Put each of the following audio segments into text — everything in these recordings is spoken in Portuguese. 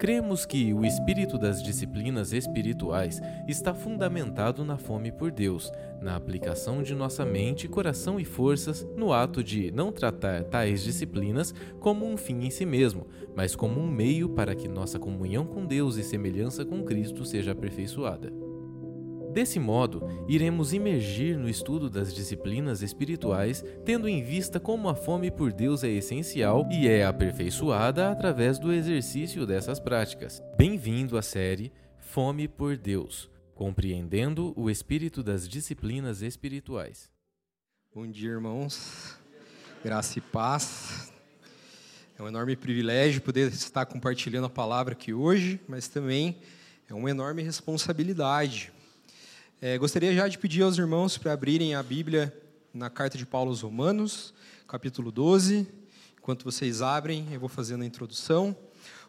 Cremos que o espírito das disciplinas espirituais está fundamentado na fome por Deus, na aplicação de nossa mente, coração e forças no ato de não tratar tais disciplinas como um fim em si mesmo, mas como um meio para que nossa comunhão com Deus e semelhança com Cristo seja aperfeiçoada. Desse modo, iremos imergir no estudo das disciplinas espirituais, tendo em vista como a fome por Deus é essencial e é aperfeiçoada através do exercício dessas práticas. Bem-vindo à série Fome por Deus Compreendendo o Espírito das Disciplinas Espirituais. Bom dia, irmãos. Graça e paz. É um enorme privilégio poder estar compartilhando a palavra aqui hoje, mas também é uma enorme responsabilidade é, gostaria já de pedir aos irmãos para abrirem a Bíblia na carta de Paulo aos Romanos, capítulo 12. Enquanto vocês abrem, eu vou fazendo a introdução.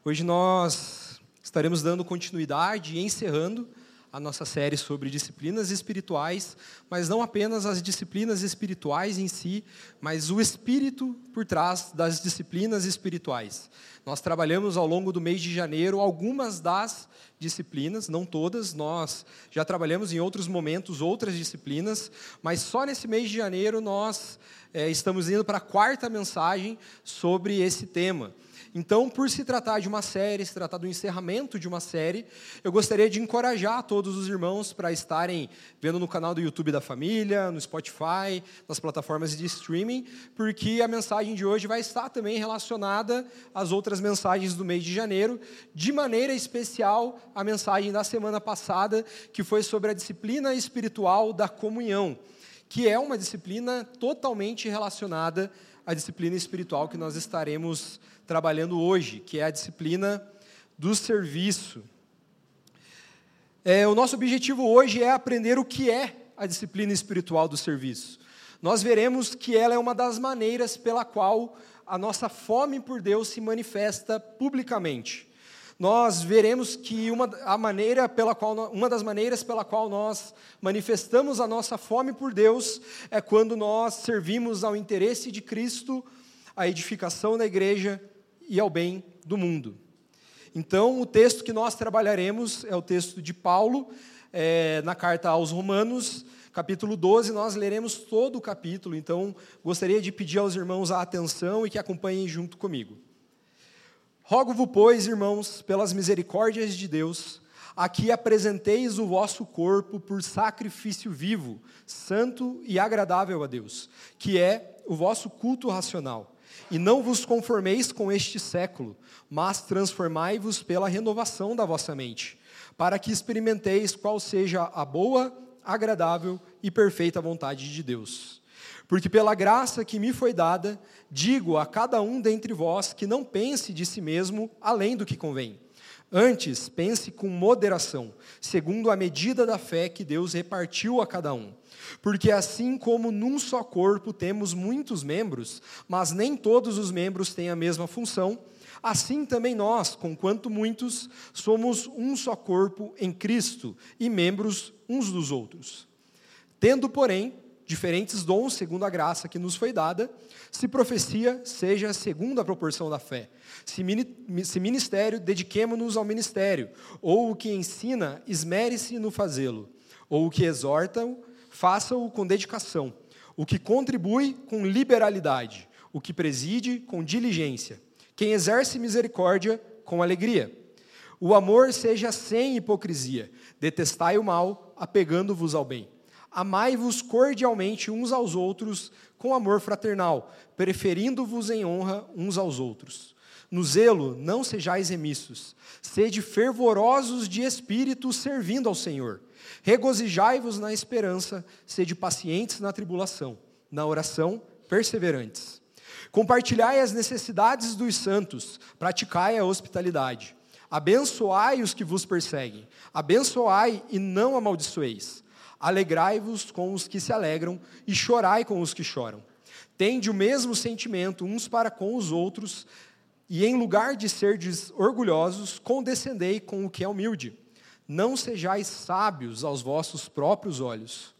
Hoje nós estaremos dando continuidade e encerrando a nossa série sobre disciplinas espirituais, mas não apenas as disciplinas espirituais em si, mas o espírito por trás das disciplinas espirituais. Nós trabalhamos ao longo do mês de janeiro algumas das disciplinas, não todas, nós já trabalhamos em outros momentos outras disciplinas, mas só nesse mês de janeiro nós é, estamos indo para a quarta mensagem sobre esse tema. Então, por se tratar de uma série, se tratar do encerramento de uma série, eu gostaria de encorajar todos os irmãos para estarem vendo no canal do YouTube da família, no Spotify, nas plataformas de streaming, porque a mensagem de hoje vai estar também relacionada às outras mensagens do mês de janeiro, de maneira especial a mensagem da semana passada, que foi sobre a disciplina espiritual da comunhão, que é uma disciplina totalmente relacionada à disciplina espiritual que nós estaremos trabalhando hoje, que é a disciplina do serviço. É, o nosso objetivo hoje é aprender o que é a disciplina espiritual do serviço. Nós veremos que ela é uma das maneiras pela qual a nossa fome por Deus se manifesta publicamente. Nós veremos que uma, a maneira pela qual, uma das maneiras pela qual nós manifestamos a nossa fome por Deus é quando nós servimos ao interesse de Cristo, à edificação da igreja e ao bem do mundo. Então, o texto que nós trabalharemos é o texto de Paulo, é, na carta aos Romanos, capítulo 12, nós leremos todo o capítulo, então gostaria de pedir aos irmãos a atenção e que acompanhem junto comigo. Rogo-vos, pois, irmãos, pelas misericórdias de Deus, aqui apresenteis o vosso corpo por sacrifício vivo, santo e agradável a Deus, que é o vosso culto racional. E não vos conformeis com este século, mas transformai-vos pela renovação da vossa mente, para que experimenteis qual seja a boa, agradável e perfeita vontade de Deus. Porque pela graça que me foi dada, digo a cada um dentre vós que não pense de si mesmo além do que convém. Antes, pense com moderação, segundo a medida da fé que Deus repartiu a cada um. Porque assim como num só corpo temos muitos membros, mas nem todos os membros têm a mesma função, assim também nós, conquanto muitos, somos um só corpo em Cristo e membros uns dos outros. Tendo, porém, diferentes dons segundo a graça que nos foi dada, se profecia, seja segundo a proporção da fé. Se ministério, dediquemo-nos ao ministério. Ou o que ensina, esmere-se no fazê-lo. Ou o que exorta, faça-o com dedicação. O que contribui, com liberalidade. O que preside, com diligência. Quem exerce misericórdia, com alegria. O amor seja sem hipocrisia. Detestai o mal, apegando-vos ao bem. Amai-vos cordialmente uns aos outros com amor fraternal, preferindo-vos em honra uns aos outros. No zelo, não sejais remissos. Sede fervorosos de espírito, servindo ao Senhor. Regozijai-vos na esperança, sede pacientes na tribulação, na oração, perseverantes. Compartilhai as necessidades dos santos, praticai a hospitalidade. Abençoai os que vos perseguem, abençoai e não amaldiçoeis. Alegrai-vos com os que se alegram e chorai com os que choram. Tende o mesmo sentimento uns para com os outros, e em lugar de serdes orgulhosos, condescendei com o que é humilde. Não sejais sábios aos vossos próprios olhos.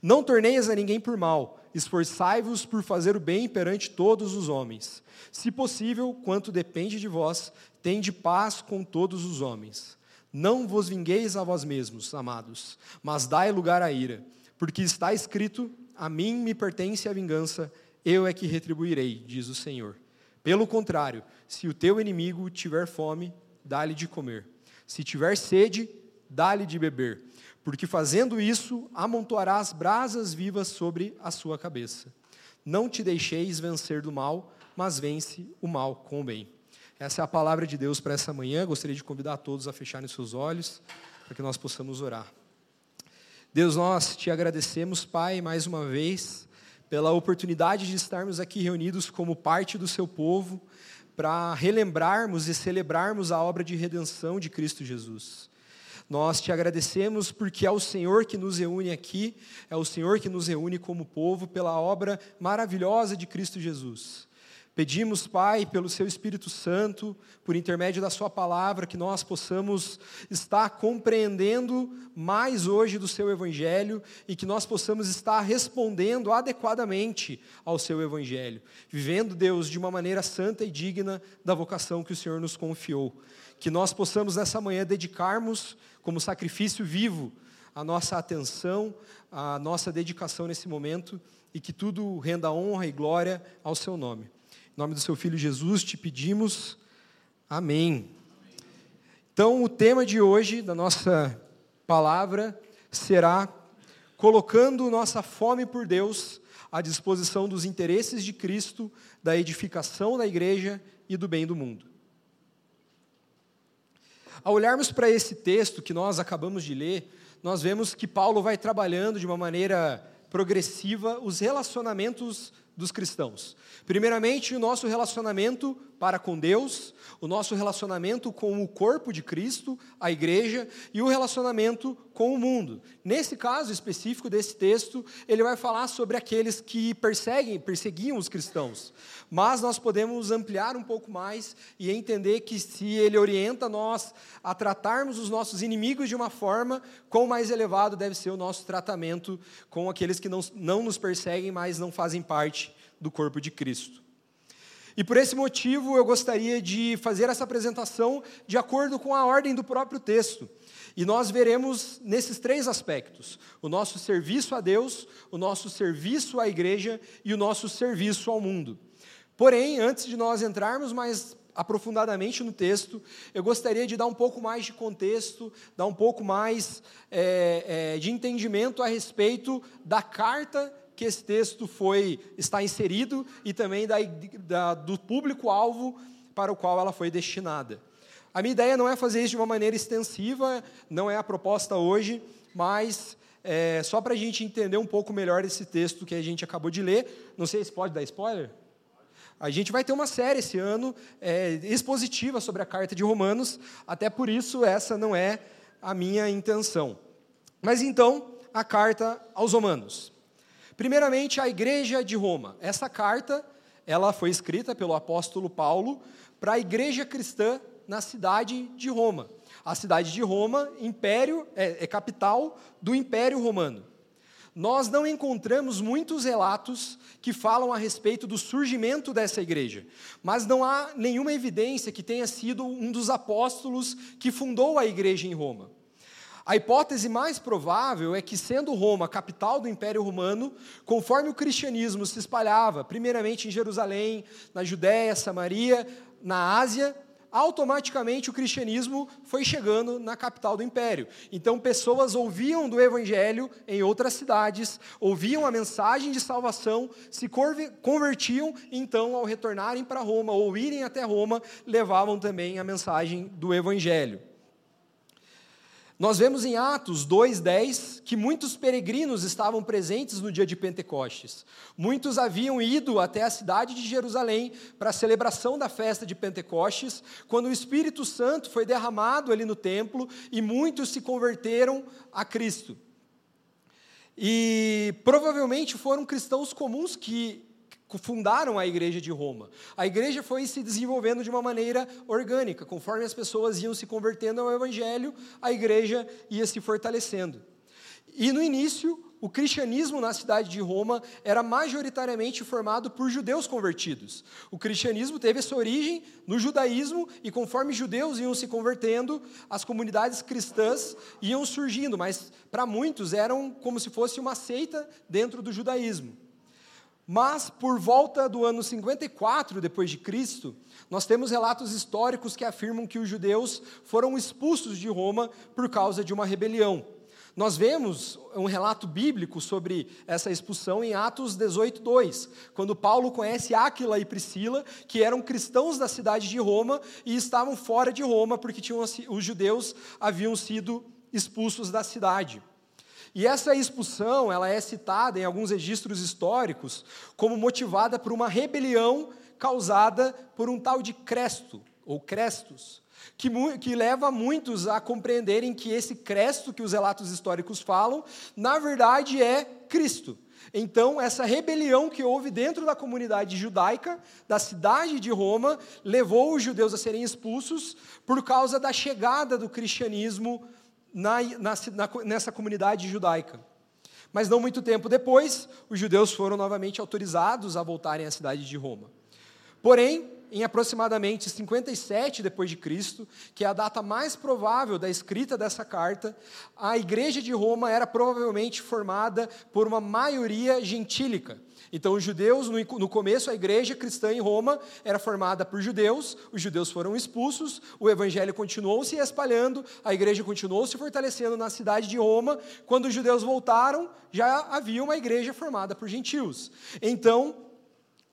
Não torneis a ninguém por mal, esforçai-vos por fazer o bem perante todos os homens. Se possível, quanto depende de vós, tende paz com todos os homens. Não vos vingueis a vós mesmos, amados, mas dai lugar à ira, porque está escrito: A mim me pertence a vingança, eu é que retribuirei, diz o Senhor. Pelo contrário, se o teu inimigo tiver fome, dá-lhe de comer. Se tiver sede, dá-lhe de beber, porque fazendo isso, amontoarás brasas vivas sobre a sua cabeça. Não te deixeis vencer do mal, mas vence o mal com o bem. Essa é a palavra de Deus para essa manhã. Gostaria de convidar todos a fecharem seus olhos para que nós possamos orar. Deus, nós te agradecemos, Pai, mais uma vez, pela oportunidade de estarmos aqui reunidos como parte do seu povo, para relembrarmos e celebrarmos a obra de redenção de Cristo Jesus. Nós te agradecemos porque é o Senhor que nos reúne aqui, é o Senhor que nos reúne como povo pela obra maravilhosa de Cristo Jesus. Pedimos, Pai, pelo Seu Espírito Santo, por intermédio da Sua palavra, que nós possamos estar compreendendo mais hoje do Seu Evangelho e que nós possamos estar respondendo adequadamente ao Seu Evangelho, vivendo, Deus, de uma maneira santa e digna da vocação que o Senhor nos confiou. Que nós possamos nessa manhã dedicarmos como sacrifício vivo a nossa atenção, a nossa dedicação nesse momento e que tudo renda honra e glória ao Seu nome. Em nome do seu filho Jesus te pedimos. Amém. Então, o tema de hoje da nossa palavra será colocando nossa fome por Deus à disposição dos interesses de Cristo, da edificação da igreja e do bem do mundo. Ao olharmos para esse texto que nós acabamos de ler, nós vemos que Paulo vai trabalhando de uma maneira progressiva os relacionamentos dos cristãos. Primeiramente, o nosso relacionamento para com Deus, o nosso relacionamento com o corpo de Cristo, a igreja, e o relacionamento com o mundo. Nesse caso específico desse texto, ele vai falar sobre aqueles que perseguem, perseguiam os cristãos. Mas nós podemos ampliar um pouco mais e entender que se ele orienta nós a tratarmos os nossos inimigos de uma forma, quão mais elevado deve ser o nosso tratamento com aqueles que não, não nos perseguem, mas não fazem parte do corpo de Cristo. E por esse motivo eu gostaria de fazer essa apresentação de acordo com a ordem do próprio texto. E nós veremos nesses três aspectos: o nosso serviço a Deus, o nosso serviço à igreja e o nosso serviço ao mundo. Porém, antes de nós entrarmos mais aprofundadamente no texto, eu gostaria de dar um pouco mais de contexto, dar um pouco mais é, é, de entendimento a respeito da carta que esse texto foi está inserido e também da, da, do público-alvo para o qual ela foi destinada. A minha ideia não é fazer isso de uma maneira extensiva, não é a proposta hoje, mas é, só para a gente entender um pouco melhor esse texto que a gente acabou de ler. Não sei se pode dar spoiler? A gente vai ter uma série esse ano é, expositiva sobre a carta de Romanos, até por isso essa não é a minha intenção. Mas então, a carta aos Romanos. Primeiramente, a igreja de Roma. Essa carta, ela foi escrita pelo apóstolo Paulo para a igreja cristã na cidade de Roma. A cidade de Roma, império, é, é capital do Império Romano. Nós não encontramos muitos relatos que falam a respeito do surgimento dessa igreja, mas não há nenhuma evidência que tenha sido um dos apóstolos que fundou a igreja em Roma. A hipótese mais provável é que, sendo Roma a capital do Império Romano, conforme o cristianismo se espalhava, primeiramente em Jerusalém, na Judéia, Samaria, na Ásia, automaticamente o cristianismo foi chegando na capital do império. Então, pessoas ouviam do evangelho em outras cidades, ouviam a mensagem de salvação, se convertiam, então, ao retornarem para Roma ou irem até Roma, levavam também a mensagem do evangelho. Nós vemos em Atos 2:10 que muitos peregrinos estavam presentes no dia de Pentecostes. Muitos haviam ido até a cidade de Jerusalém para a celebração da festa de Pentecostes, quando o Espírito Santo foi derramado ali no templo e muitos se converteram a Cristo. E provavelmente foram cristãos comuns que fundaram a igreja de Roma. A igreja foi se desenvolvendo de uma maneira orgânica, conforme as pessoas iam se convertendo ao evangelho, a igreja ia se fortalecendo. E no início, o cristianismo na cidade de Roma era majoritariamente formado por judeus convertidos. O cristianismo teve essa origem no judaísmo e conforme judeus iam se convertendo, as comunidades cristãs iam surgindo, mas para muitos eram como se fosse uma seita dentro do judaísmo. Mas por volta do ano 54 depois de Cristo, nós temos relatos históricos que afirmam que os judeus foram expulsos de Roma por causa de uma rebelião. Nós vemos um relato bíblico sobre essa expulsão em Atos 18, 2, quando Paulo conhece Áquila e Priscila, que eram cristãos da cidade de Roma e estavam fora de Roma porque tinham, os judeus haviam sido expulsos da cidade. E essa expulsão, ela é citada em alguns registros históricos como motivada por uma rebelião causada por um tal de Cresto, ou Crestos que, que leva muitos a compreenderem que esse Cristo que os relatos históricos falam, na verdade é Cristo. Então, essa rebelião que houve dentro da comunidade judaica, da cidade de Roma, levou os judeus a serem expulsos por causa da chegada do cristianismo na, na, nessa comunidade judaica. Mas não muito tempo depois, os judeus foram novamente autorizados a voltarem à cidade de Roma. Porém, em aproximadamente 57 depois de Cristo, que é a data mais provável da escrita dessa carta, a igreja de Roma era provavelmente formada por uma maioria gentílica. Então, os judeus, no começo, a igreja cristã em Roma era formada por judeus, os judeus foram expulsos, o evangelho continuou se espalhando, a igreja continuou se fortalecendo na cidade de Roma. Quando os judeus voltaram, já havia uma igreja formada por gentios. Então,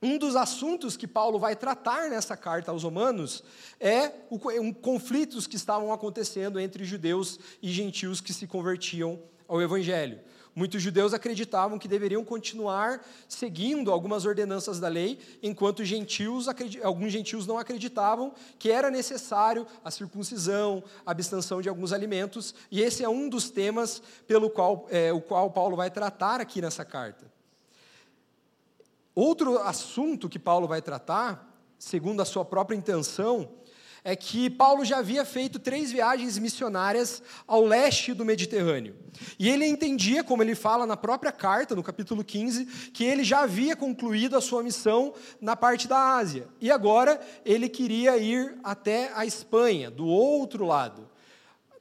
um dos assuntos que Paulo vai tratar nessa carta aos Romanos é um conflitos que estavam acontecendo entre judeus e gentios que se convertiam ao Evangelho. Muitos judeus acreditavam que deveriam continuar seguindo algumas ordenanças da lei, enquanto gentios, alguns gentios não acreditavam que era necessário a circuncisão, a abstenção de alguns alimentos, e esse é um dos temas pelo qual, é, o qual Paulo vai tratar aqui nessa carta. Outro assunto que Paulo vai tratar, segundo a sua própria intenção, é que Paulo já havia feito três viagens missionárias ao leste do Mediterrâneo. E ele entendia, como ele fala na própria carta, no capítulo 15, que ele já havia concluído a sua missão na parte da Ásia. E agora ele queria ir até a Espanha, do outro lado.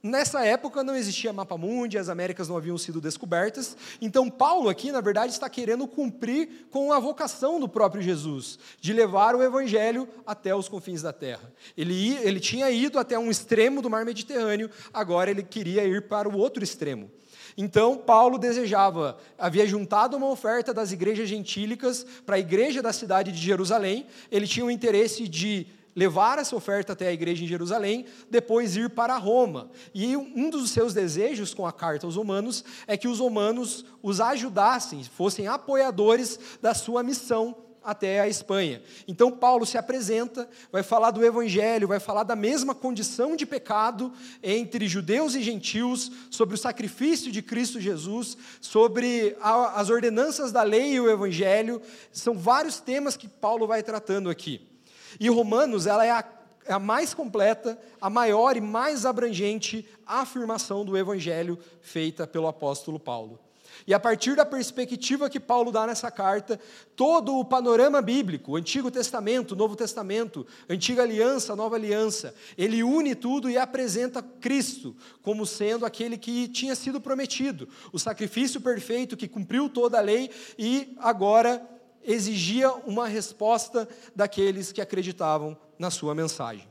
Nessa época não existia mapa mundi, as Américas não haviam sido descobertas. Então Paulo aqui, na verdade, está querendo cumprir com a vocação do próprio Jesus, de levar o evangelho até os confins da terra. Ele, ele tinha ido até um extremo do mar Mediterrâneo, agora ele queria ir para o outro extremo. Então, Paulo desejava, havia juntado uma oferta das igrejas gentílicas para a igreja da cidade de Jerusalém, ele tinha o interesse de levar essa oferta até a igreja em Jerusalém, depois ir para Roma. E um dos seus desejos com a carta aos romanos é que os romanos os ajudassem, fossem apoiadores da sua missão até a Espanha. Então Paulo se apresenta, vai falar do evangelho, vai falar da mesma condição de pecado entre judeus e gentios, sobre o sacrifício de Cristo Jesus, sobre a, as ordenanças da lei e o evangelho. São vários temas que Paulo vai tratando aqui. E Romanos, ela é a, é a mais completa, a maior e mais abrangente afirmação do evangelho feita pelo apóstolo Paulo. E a partir da perspectiva que Paulo dá nessa carta, todo o panorama bíblico, Antigo Testamento, Novo Testamento, Antiga Aliança, Nova Aliança, ele une tudo e apresenta Cristo como sendo aquele que tinha sido prometido, o sacrifício perfeito que cumpriu toda a lei e agora exigia uma resposta daqueles que acreditavam na sua mensagem.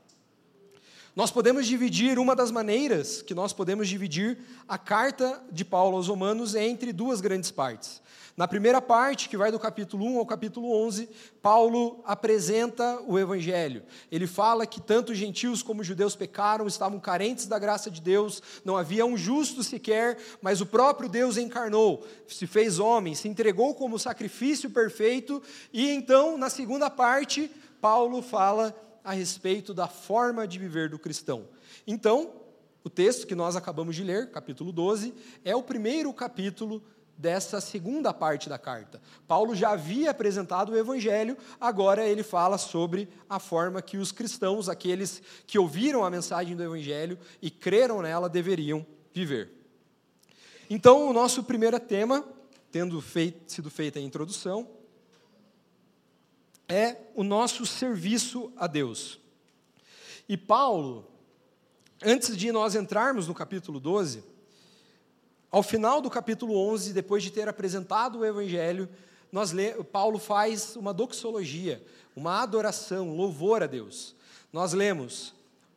Nós podemos dividir, uma das maneiras que nós podemos dividir a carta de Paulo aos Romanos é entre duas grandes partes. Na primeira parte, que vai do capítulo 1 ao capítulo 11, Paulo apresenta o evangelho. Ele fala que tanto gentios como judeus pecaram, estavam carentes da graça de Deus, não havia um justo sequer, mas o próprio Deus encarnou, se fez homem, se entregou como sacrifício perfeito, e então, na segunda parte, Paulo fala a respeito da forma de viver do cristão. Então, o texto que nós acabamos de ler, capítulo 12, é o primeiro capítulo dessa segunda parte da carta. Paulo já havia apresentado o evangelho, agora ele fala sobre a forma que os cristãos, aqueles que ouviram a mensagem do evangelho e creram nela, deveriam viver. Então, o nosso primeiro tema tendo feito, sido feita a introdução, é o nosso serviço a Deus. E Paulo, antes de nós entrarmos no capítulo 12, ao final do capítulo 11, depois de ter apresentado o Evangelho, nós lê, Paulo faz uma doxologia, uma adoração, louvor a Deus. Nós lemos,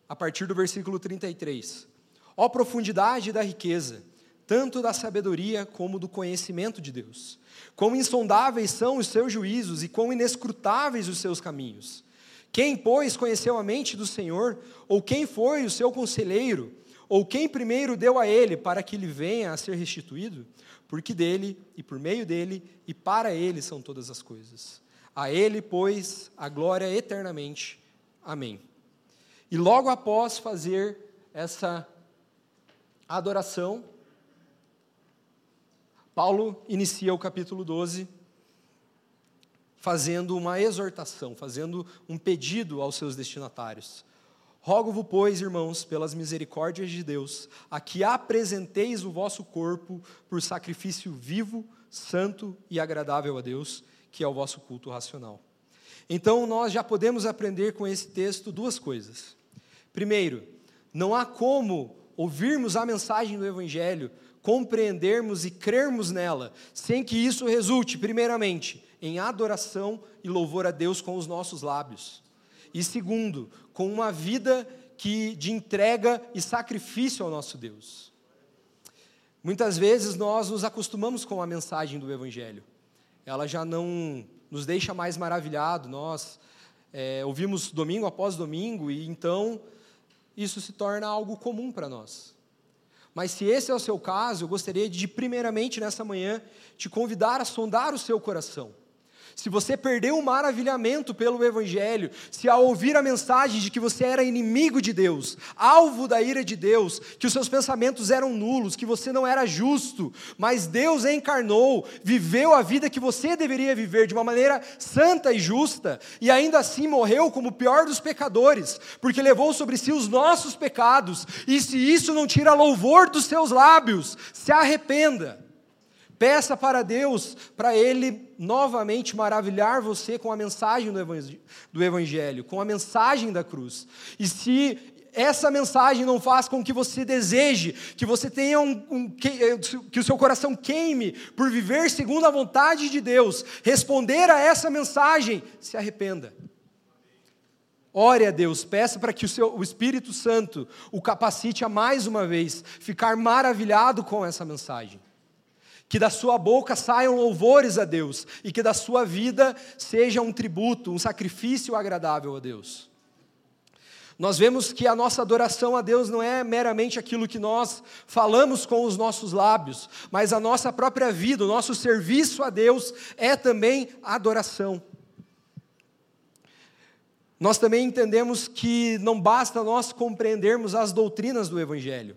a partir do versículo 33, Ó profundidade da riqueza, tanto da sabedoria como do conhecimento de Deus. Quão insondáveis são os seus juízos e quão inescrutáveis os seus caminhos. Quem, pois, conheceu a mente do Senhor, ou quem foi o seu conselheiro, ou quem primeiro deu a ele para que ele venha a ser restituído? Porque dele, e por meio dele, e para ele são todas as coisas. A ele, pois, a glória eternamente. Amém. E logo após fazer essa adoração, Paulo inicia o capítulo 12 fazendo uma exortação, fazendo um pedido aos seus destinatários. Rogo-vos, pois, irmãos, pelas misericórdias de Deus, a que apresenteis o vosso corpo por sacrifício vivo, santo e agradável a Deus, que é o vosso culto racional. Então, nós já podemos aprender com esse texto duas coisas. Primeiro, não há como ouvirmos a mensagem do Evangelho, compreendermos e crermos nela, sem que isso resulte, primeiramente, em adoração e louvor a Deus com os nossos lábios. E segundo, com uma vida que de entrega e sacrifício ao nosso Deus. Muitas vezes nós nos acostumamos com a mensagem do Evangelho. Ela já não nos deixa mais maravilhado. Nós é, ouvimos domingo após domingo e então isso se torna algo comum para nós. Mas se esse é o seu caso, eu gostaria de, primeiramente nessa manhã, te convidar a sondar o seu coração se você perdeu o maravilhamento pelo Evangelho, se ao ouvir a mensagem de que você era inimigo de Deus, alvo da ira de Deus, que os seus pensamentos eram nulos, que você não era justo, mas Deus encarnou, viveu a vida que você deveria viver de uma maneira santa e justa, e ainda assim morreu como o pior dos pecadores, porque levou sobre si os nossos pecados, e se isso não tira louvor dos seus lábios, se arrependa. Peça para Deus, para Ele novamente maravilhar você com a mensagem do Evangelho, com a mensagem da cruz. E se essa mensagem não faz com que você deseje, que você tenha um, um que, eh, que o seu coração queime por viver segundo a vontade de Deus, responder a essa mensagem, se arrependa. Ore a Deus, peça para que o, seu, o Espírito Santo o capacite a mais uma vez ficar maravilhado com essa mensagem que da sua boca saiam louvores a Deus e que da sua vida seja um tributo, um sacrifício agradável a Deus. Nós vemos que a nossa adoração a Deus não é meramente aquilo que nós falamos com os nossos lábios, mas a nossa própria vida, o nosso serviço a Deus é também adoração. Nós também entendemos que não basta nós compreendermos as doutrinas do Evangelho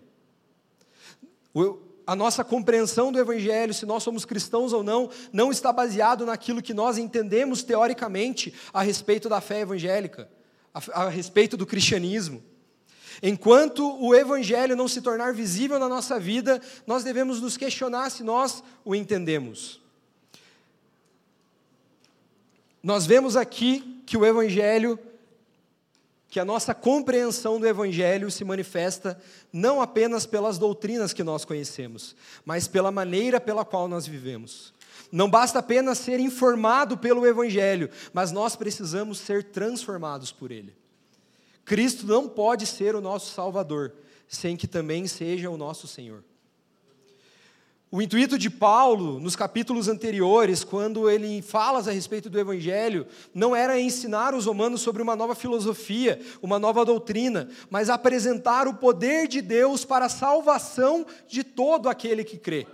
a nossa compreensão do Evangelho, se nós somos cristãos ou não, não está baseado naquilo que nós entendemos teoricamente a respeito da fé evangélica, a, a respeito do cristianismo. Enquanto o Evangelho não se tornar visível na nossa vida, nós devemos nos questionar se nós o entendemos. Nós vemos aqui que o Evangelho que a nossa compreensão do Evangelho se manifesta não apenas pelas doutrinas que nós conhecemos, mas pela maneira pela qual nós vivemos. Não basta apenas ser informado pelo Evangelho, mas nós precisamos ser transformados por ele. Cristo não pode ser o nosso Salvador, sem que também seja o nosso Senhor. O intuito de Paulo, nos capítulos anteriores, quando ele fala a respeito do Evangelho, não era ensinar os romanos sobre uma nova filosofia, uma nova doutrina, mas apresentar o poder de Deus para a salvação de todo aquele que crê,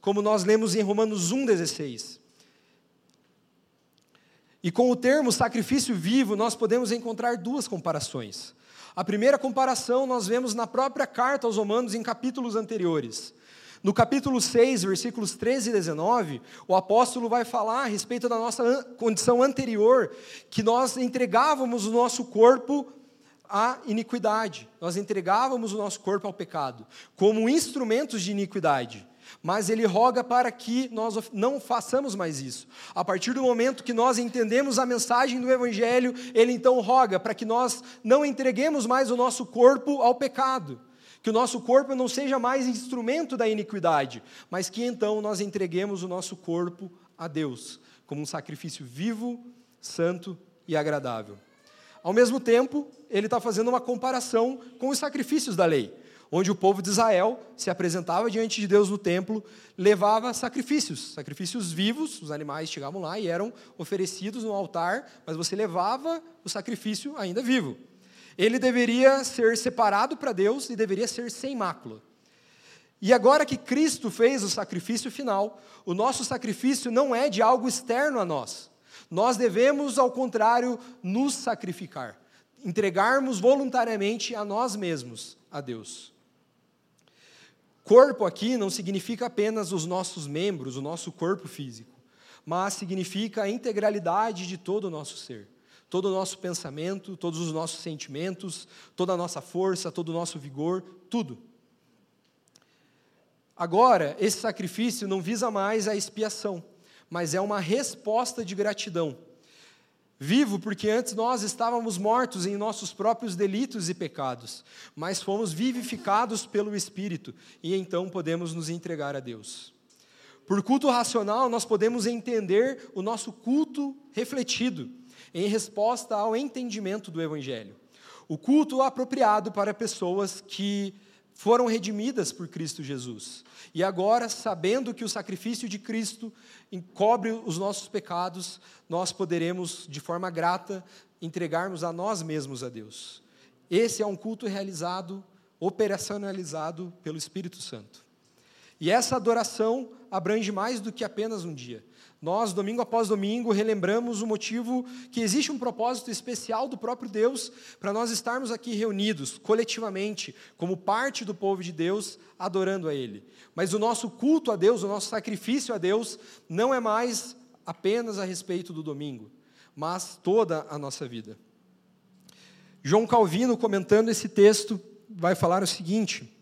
como nós lemos em Romanos 1,16. E com o termo sacrifício vivo, nós podemos encontrar duas comparações. A primeira comparação nós vemos na própria carta aos Romanos, em capítulos anteriores. No capítulo 6, versículos 13 e 19, o apóstolo vai falar a respeito da nossa condição anterior, que nós entregávamos o nosso corpo à iniquidade, nós entregávamos o nosso corpo ao pecado, como instrumentos de iniquidade. mas ele roga para que nós não façamos mais isso. A partir do momento que nós entendemos a mensagem do Evangelho, ele então roga para que nós não entreguemos mais o nosso corpo ao pecado, que o nosso corpo não seja mais instrumento da iniquidade, mas que então nós entreguemos o nosso corpo a Deus, como um sacrifício vivo, santo e agradável. Ao mesmo tempo, ele está fazendo uma comparação com os sacrifícios da lei onde o povo de Israel se apresentava diante de Deus no templo, levava sacrifícios, sacrifícios vivos, os animais chegavam lá e eram oferecidos no altar, mas você levava o sacrifício ainda vivo. Ele deveria ser separado para Deus e deveria ser sem mácula. E agora que Cristo fez o sacrifício final, o nosso sacrifício não é de algo externo a nós. Nós devemos, ao contrário, nos sacrificar, entregarmos voluntariamente a nós mesmos a Deus. Corpo aqui não significa apenas os nossos membros, o nosso corpo físico, mas significa a integralidade de todo o nosso ser. Todo o nosso pensamento, todos os nossos sentimentos, toda a nossa força, todo o nosso vigor, tudo. Agora, esse sacrifício não visa mais a expiação, mas é uma resposta de gratidão Vivo porque antes nós estávamos mortos em nossos próprios delitos e pecados, mas fomos vivificados pelo Espírito e então podemos nos entregar a Deus. Por culto racional, nós podemos entender o nosso culto refletido em resposta ao entendimento do Evangelho. O culto apropriado para pessoas que foram redimidas por Cristo Jesus. E agora, sabendo que o sacrifício de Cristo encobre os nossos pecados, nós poderemos, de forma grata, entregarmos a nós mesmos a Deus. Esse é um culto realizado, operacionalizado pelo Espírito Santo. E essa adoração abrange mais do que apenas um dia. Nós, domingo após domingo, relembramos o motivo que existe um propósito especial do próprio Deus para nós estarmos aqui reunidos, coletivamente, como parte do povo de Deus, adorando a Ele. Mas o nosso culto a Deus, o nosso sacrifício a Deus, não é mais apenas a respeito do domingo, mas toda a nossa vida. João Calvino, comentando esse texto, vai falar o seguinte: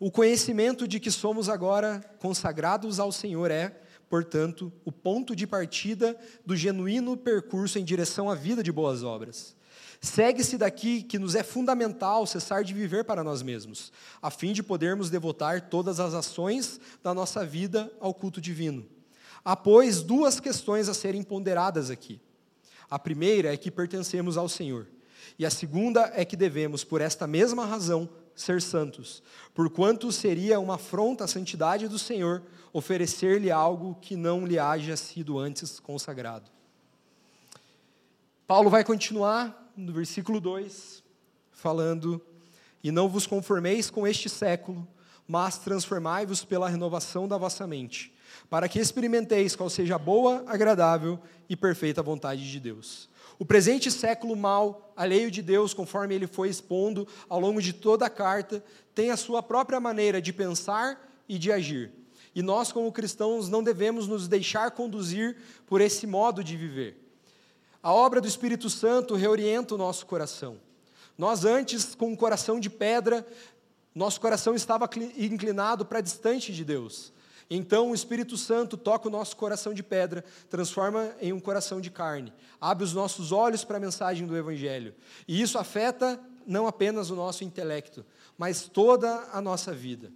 o conhecimento de que somos agora consagrados ao Senhor é portanto, o ponto de partida do genuíno percurso em direção à vida de boas obras. Segue-se daqui que nos é fundamental cessar de viver para nós mesmos, a fim de podermos devotar todas as ações da nossa vida ao culto divino. Há, pois, duas questões a serem ponderadas aqui. A primeira é que pertencemos ao Senhor, e a segunda é que devemos, por esta mesma razão, ser santos, porquanto seria uma afronta à santidade do Senhor oferecer-lhe algo que não lhe haja sido antes consagrado. Paulo vai continuar no versículo 2, falando: E não vos conformeis com este século, mas transformai-vos pela renovação da vossa mente, para que experimenteis qual seja a boa, agradável e perfeita vontade de Deus. O presente século mal, alheio de Deus, conforme ele foi expondo ao longo de toda a carta, tem a sua própria maneira de pensar e de agir. E nós, como cristãos, não devemos nos deixar conduzir por esse modo de viver. A obra do Espírito Santo reorienta o nosso coração. Nós, antes, com um coração de pedra, nosso coração estava inclinado para distante de Deus. Então o Espírito Santo toca o nosso coração de pedra, transforma em um coração de carne, abre os nossos olhos para a mensagem do Evangelho. E isso afeta não apenas o nosso intelecto, mas toda a nossa vida.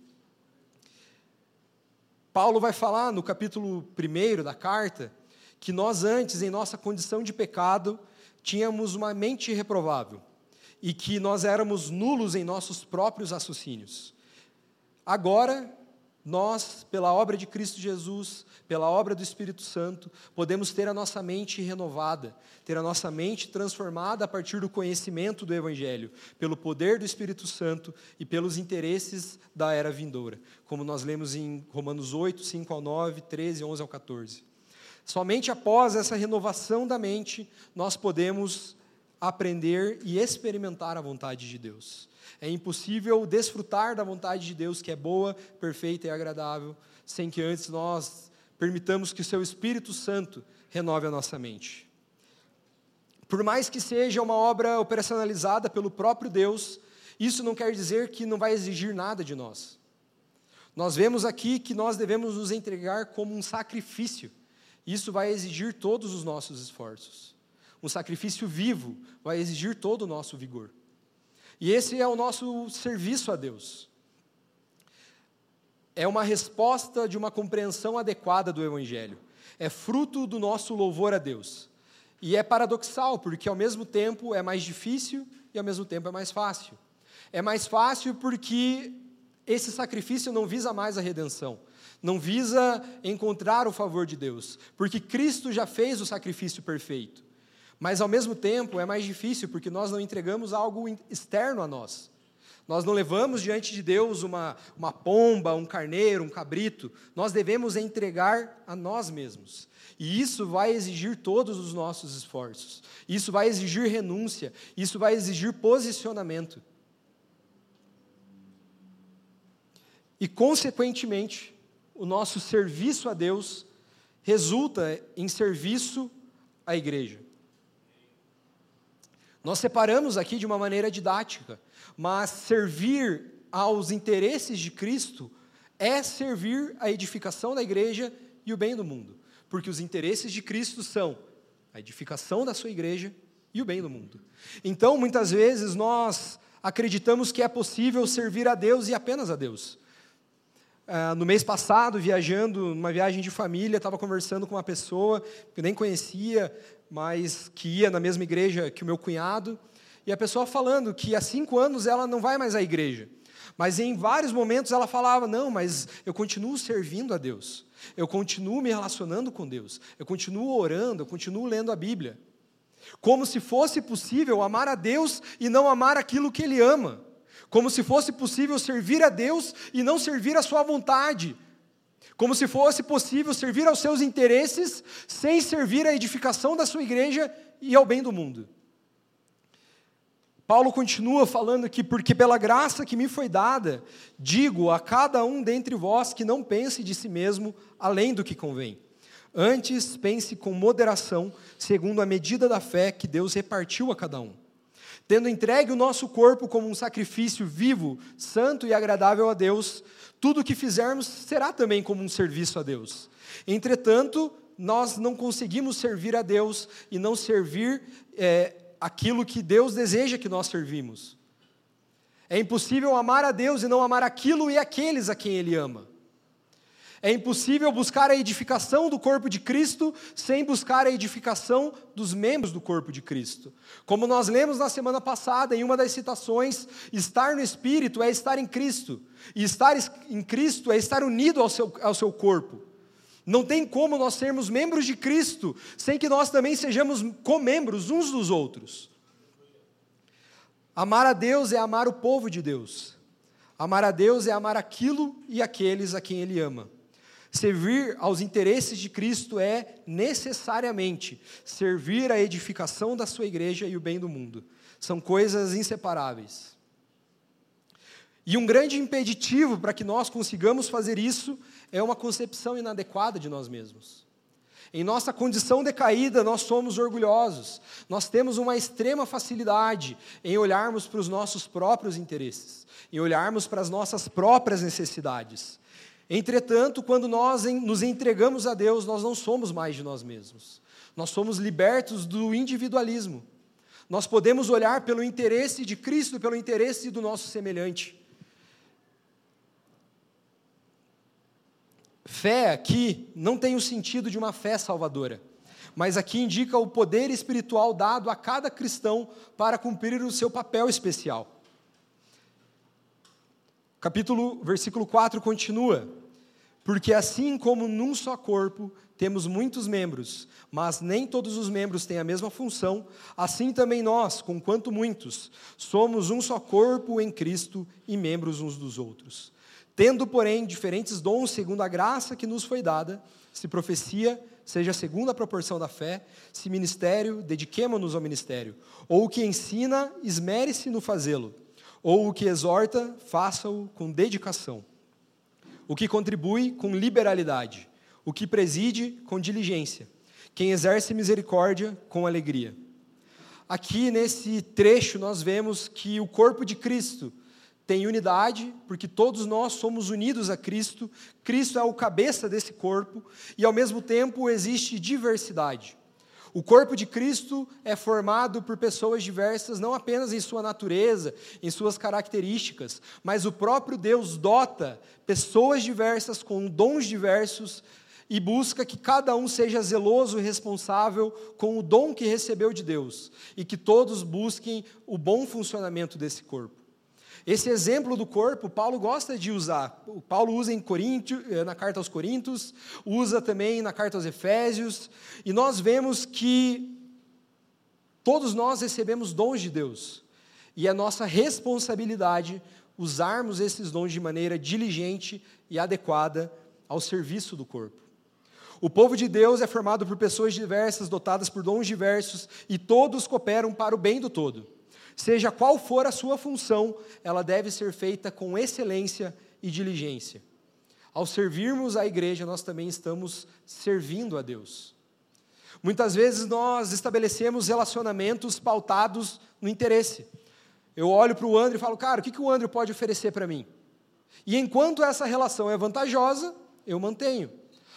Paulo vai falar no capítulo 1 da carta que nós antes, em nossa condição de pecado, tínhamos uma mente reprovável e que nós éramos nulos em nossos próprios raciocínios. Agora, nós, pela obra de Cristo Jesus, pela obra do Espírito Santo, podemos ter a nossa mente renovada, ter a nossa mente transformada a partir do conhecimento do Evangelho, pelo poder do Espírito Santo e pelos interesses da era vindoura, como nós lemos em Romanos 8, 5 ao 9, 13, 11 ao 14. Somente após essa renovação da mente, nós podemos aprender e experimentar a vontade de Deus. É impossível desfrutar da vontade de Deus, que é boa, perfeita e agradável, sem que antes nós permitamos que o seu Espírito Santo renove a nossa mente. Por mais que seja uma obra operacionalizada pelo próprio Deus, isso não quer dizer que não vai exigir nada de nós. Nós vemos aqui que nós devemos nos entregar como um sacrifício. Isso vai exigir todos os nossos esforços. Um sacrifício vivo vai exigir todo o nosso vigor. E esse é o nosso serviço a Deus. É uma resposta de uma compreensão adequada do Evangelho. É fruto do nosso louvor a Deus. E é paradoxal, porque ao mesmo tempo é mais difícil e ao mesmo tempo é mais fácil. É mais fácil porque esse sacrifício não visa mais a redenção, não visa encontrar o favor de Deus, porque Cristo já fez o sacrifício perfeito. Mas ao mesmo tempo é mais difícil porque nós não entregamos algo externo a nós. Nós não levamos diante de Deus uma, uma pomba, um carneiro, um cabrito. Nós devemos entregar a nós mesmos. E isso vai exigir todos os nossos esforços. Isso vai exigir renúncia. Isso vai exigir posicionamento. E, consequentemente, o nosso serviço a Deus resulta em serviço à igreja. Nós separamos aqui de uma maneira didática, mas servir aos interesses de Cristo é servir à edificação da igreja e o bem do mundo, porque os interesses de Cristo são a edificação da sua igreja e o bem do mundo. Então, muitas vezes nós acreditamos que é possível servir a Deus e apenas a Deus. Uh, no mês passado, viajando, numa viagem de família, estava conversando com uma pessoa que eu nem conhecia, mas que ia na mesma igreja que o meu cunhado, e a pessoa falando que há cinco anos ela não vai mais à igreja. Mas em vários momentos ela falava: não, mas eu continuo servindo a Deus, eu continuo me relacionando com Deus, eu continuo orando, eu continuo lendo a Bíblia. Como se fosse possível amar a Deus e não amar aquilo que Ele ama como se fosse possível servir a Deus e não servir a sua vontade, como se fosse possível servir aos seus interesses sem servir à edificação da sua igreja e ao bem do mundo. Paulo continua falando que, porque pela graça que me foi dada, digo a cada um dentre vós que não pense de si mesmo além do que convém. Antes, pense com moderação, segundo a medida da fé que Deus repartiu a cada um tendo entregue o nosso corpo como um sacrifício vivo, santo e agradável a Deus, tudo o que fizermos será também como um serviço a Deus. Entretanto, nós não conseguimos servir a Deus e não servir é, aquilo que Deus deseja que nós servimos. É impossível amar a Deus e não amar aquilo e aqueles a quem Ele ama. É impossível buscar a edificação do corpo de Cristo sem buscar a edificação dos membros do corpo de Cristo. Como nós lemos na semana passada, em uma das citações, estar no Espírito é estar em Cristo, e estar em Cristo é estar unido ao seu, ao seu corpo. Não tem como nós sermos membros de Cristo sem que nós também sejamos comembros uns dos outros. Amar a Deus é amar o povo de Deus. Amar a Deus é amar aquilo e aqueles a quem Ele ama. Servir aos interesses de Cristo é necessariamente servir à edificação da sua igreja e o bem do mundo. São coisas inseparáveis. E um grande impeditivo para que nós consigamos fazer isso é uma concepção inadequada de nós mesmos. Em nossa condição decaída, nós somos orgulhosos, nós temos uma extrema facilidade em olharmos para os nossos próprios interesses, em olharmos para as nossas próprias necessidades. Entretanto, quando nós nos entregamos a Deus, nós não somos mais de nós mesmos. Nós somos libertos do individualismo. Nós podemos olhar pelo interesse de Cristo, pelo interesse do nosso semelhante. Fé aqui não tem o sentido de uma fé salvadora, mas aqui indica o poder espiritual dado a cada cristão para cumprir o seu papel especial. Capítulo, versículo 4 continua: Porque assim como num só corpo temos muitos membros, mas nem todos os membros têm a mesma função, assim também nós, com quanto muitos, somos um só corpo em Cristo e membros uns dos outros. Tendo, porém, diferentes dons segundo a graça que nos foi dada, se profecia, seja segundo a proporção da fé, se ministério, dediquemo-nos ao ministério, ou o que ensina, esmere-se no fazê-lo ou o que exorta, faça-o com dedicação. O que contribui, com liberalidade. O que preside, com diligência. Quem exerce misericórdia, com alegria. Aqui nesse trecho nós vemos que o corpo de Cristo tem unidade, porque todos nós somos unidos a Cristo, Cristo é o cabeça desse corpo, e ao mesmo tempo existe diversidade. O corpo de Cristo é formado por pessoas diversas, não apenas em sua natureza, em suas características, mas o próprio Deus dota pessoas diversas com dons diversos e busca que cada um seja zeloso e responsável com o dom que recebeu de Deus e que todos busquem o bom funcionamento desse corpo. Esse exemplo do corpo, Paulo gosta de usar. O Paulo usa em Coríntio, eh, na carta aos Coríntios, usa também na carta aos Efésios, e nós vemos que todos nós recebemos dons de Deus, e é nossa responsabilidade usarmos esses dons de maneira diligente e adequada ao serviço do corpo. O povo de Deus é formado por pessoas diversas, dotadas por dons diversos, e todos cooperam para o bem do todo. Seja qual for a sua função, ela deve ser feita com excelência e diligência. Ao servirmos a igreja, nós também estamos servindo a Deus. Muitas vezes nós estabelecemos relacionamentos pautados no interesse. Eu olho para o André e falo, cara, o que, que o André pode oferecer para mim? E enquanto essa relação é vantajosa, eu mantenho.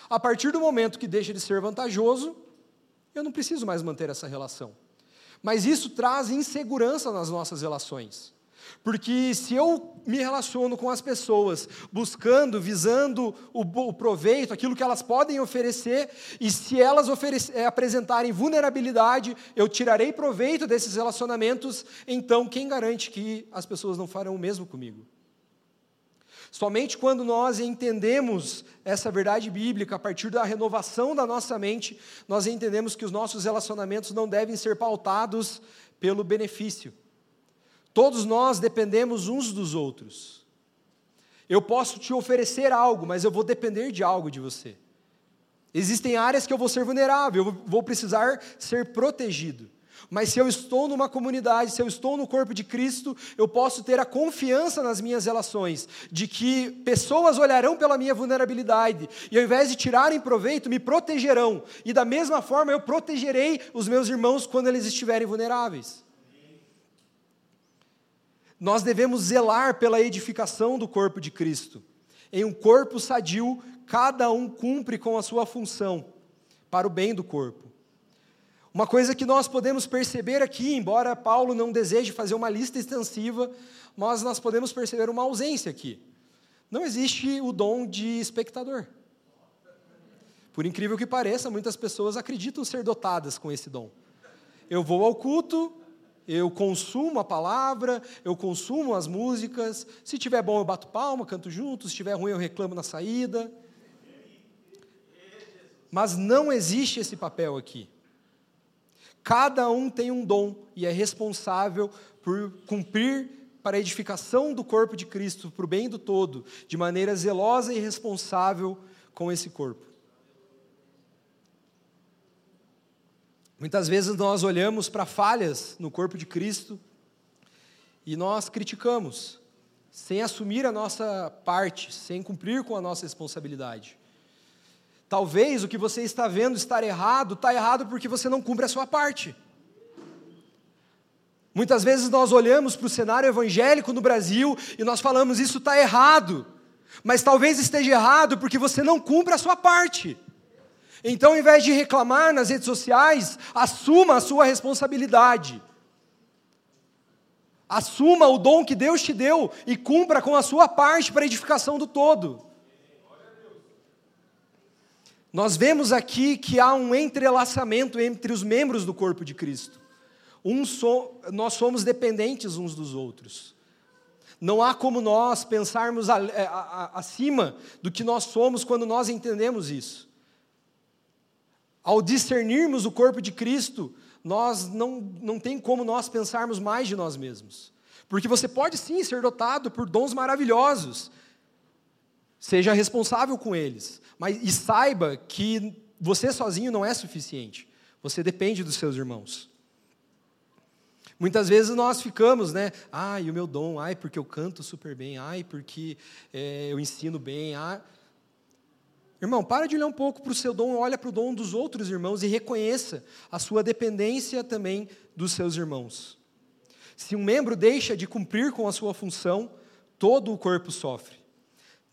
A partir do momento que deixa de ser vantajoso, eu não preciso mais manter essa relação. Mas isso traz insegurança nas nossas relações. Porque se eu me relaciono com as pessoas buscando, visando o, o proveito, aquilo que elas podem oferecer, e se elas é, apresentarem vulnerabilidade, eu tirarei proveito desses relacionamentos, então quem garante que as pessoas não farão o mesmo comigo? Somente quando nós entendemos essa verdade bíblica, a partir da renovação da nossa mente, nós entendemos que os nossos relacionamentos não devem ser pautados pelo benefício. Todos nós dependemos uns dos outros. Eu posso te oferecer algo, mas eu vou depender de algo de você. Existem áreas que eu vou ser vulnerável, eu vou precisar ser protegido. Mas se eu estou numa comunidade, se eu estou no corpo de Cristo, eu posso ter a confiança nas minhas relações, de que pessoas olharão pela minha vulnerabilidade e ao invés de tirarem proveito, me protegerão. E da mesma forma eu protegerei os meus irmãos quando eles estiverem vulneráveis. Nós devemos zelar pela edificação do corpo de Cristo. Em um corpo sadio, cada um cumpre com a sua função para o bem do corpo. Uma coisa que nós podemos perceber aqui, embora Paulo não deseje fazer uma lista extensiva, mas nós podemos perceber uma ausência aqui. Não existe o dom de espectador. Por incrível que pareça, muitas pessoas acreditam ser dotadas com esse dom. Eu vou ao culto, eu consumo a palavra, eu consumo as músicas. Se tiver bom, eu bato palma, canto junto. Se tiver ruim, eu reclamo na saída. Mas não existe esse papel aqui. Cada um tem um dom e é responsável por cumprir para a edificação do corpo de Cristo, para o bem do todo, de maneira zelosa e responsável com esse corpo. Muitas vezes nós olhamos para falhas no corpo de Cristo e nós criticamos, sem assumir a nossa parte, sem cumprir com a nossa responsabilidade. Talvez o que você está vendo estar errado, está errado porque você não cumpre a sua parte. Muitas vezes nós olhamos para o cenário evangélico no Brasil e nós falamos isso está errado, mas talvez esteja errado porque você não cumpre a sua parte. Então, ao invés de reclamar nas redes sociais, assuma a sua responsabilidade. Assuma o dom que Deus te deu e cumpra com a sua parte para a edificação do todo. Nós vemos aqui que há um entrelaçamento entre os membros do corpo de Cristo. Um so, nós somos dependentes uns dos outros. Não há como nós pensarmos a, a, a, acima do que nós somos quando nós entendemos isso. Ao discernirmos o corpo de Cristo, nós não, não tem como nós pensarmos mais de nós mesmos. Porque você pode sim ser dotado por dons maravilhosos, Seja responsável com eles. Mas, e saiba que você sozinho não é suficiente. Você depende dos seus irmãos. Muitas vezes nós ficamos, né? Ai, o meu dom, ai, porque eu canto super bem, ai, porque é, eu ensino bem. Ai. Irmão, para de olhar um pouco para o seu dom, olha para o dom dos outros irmãos e reconheça a sua dependência também dos seus irmãos. Se um membro deixa de cumprir com a sua função, todo o corpo sofre.